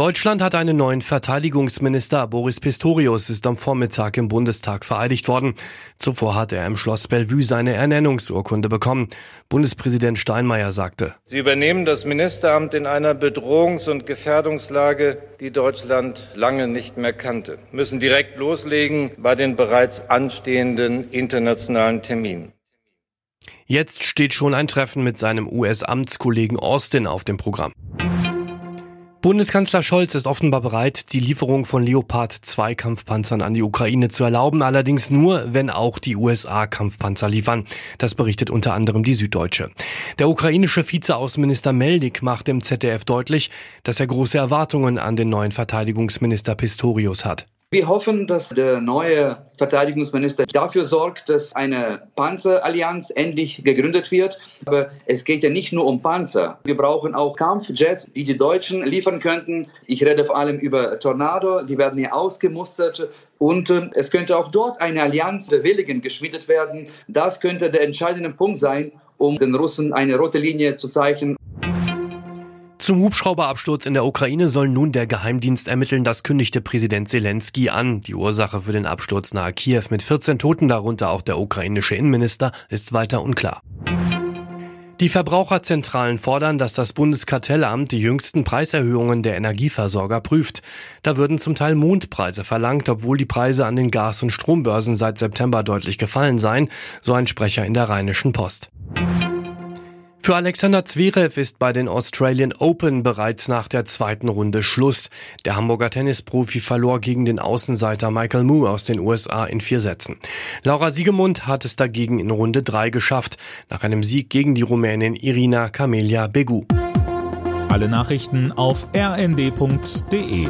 Deutschland hat einen neuen Verteidigungsminister. Boris Pistorius ist am Vormittag im Bundestag vereidigt worden. Zuvor hat er im Schloss Bellevue seine Ernennungsurkunde bekommen. Bundespräsident Steinmeier sagte. Sie übernehmen das Ministeramt in einer Bedrohungs- und Gefährdungslage, die Deutschland lange nicht mehr kannte, müssen direkt loslegen bei den bereits anstehenden internationalen Terminen. Jetzt steht schon ein Treffen mit seinem US-Amtskollegen Austin auf dem Programm. Bundeskanzler Scholz ist offenbar bereit, die Lieferung von Leopard 2 Kampfpanzern an die Ukraine zu erlauben, allerdings nur, wenn auch die USA Kampfpanzer liefern. Das berichtet unter anderem die Süddeutsche. Der ukrainische Vizeaußenminister Meldik macht im ZDF deutlich, dass er große Erwartungen an den neuen Verteidigungsminister Pistorius hat. Wir hoffen, dass der neue Verteidigungsminister dafür sorgt, dass eine Panzerallianz endlich gegründet wird. Aber es geht ja nicht nur um Panzer. Wir brauchen auch Kampfjets, die die Deutschen liefern könnten. Ich rede vor allem über Tornado, die werden hier ausgemustert. Und äh, es könnte auch dort eine Allianz der Willigen geschmiedet werden. Das könnte der entscheidende Punkt sein, um den Russen eine rote Linie zu zeichnen. Zum Hubschrauberabsturz in der Ukraine soll nun der Geheimdienst ermitteln, das kündigte Präsident Zelensky an. Die Ursache für den Absturz nahe Kiew mit 14 Toten, darunter auch der ukrainische Innenminister, ist weiter unklar. Die Verbraucherzentralen fordern, dass das Bundeskartellamt die jüngsten Preiserhöhungen der Energieversorger prüft. Da würden zum Teil Mondpreise verlangt, obwohl die Preise an den Gas- und Strombörsen seit September deutlich gefallen seien, so ein Sprecher in der Rheinischen Post. Für Alexander Zverev ist bei den Australian Open bereits nach der zweiten Runde Schluss. Der Hamburger Tennisprofi verlor gegen den Außenseiter Michael Moore aus den USA in vier Sätzen. Laura Siegemund hat es dagegen in Runde drei geschafft, nach einem Sieg gegen die Rumänin Irina Camelia Begu. Alle Nachrichten auf rnd.de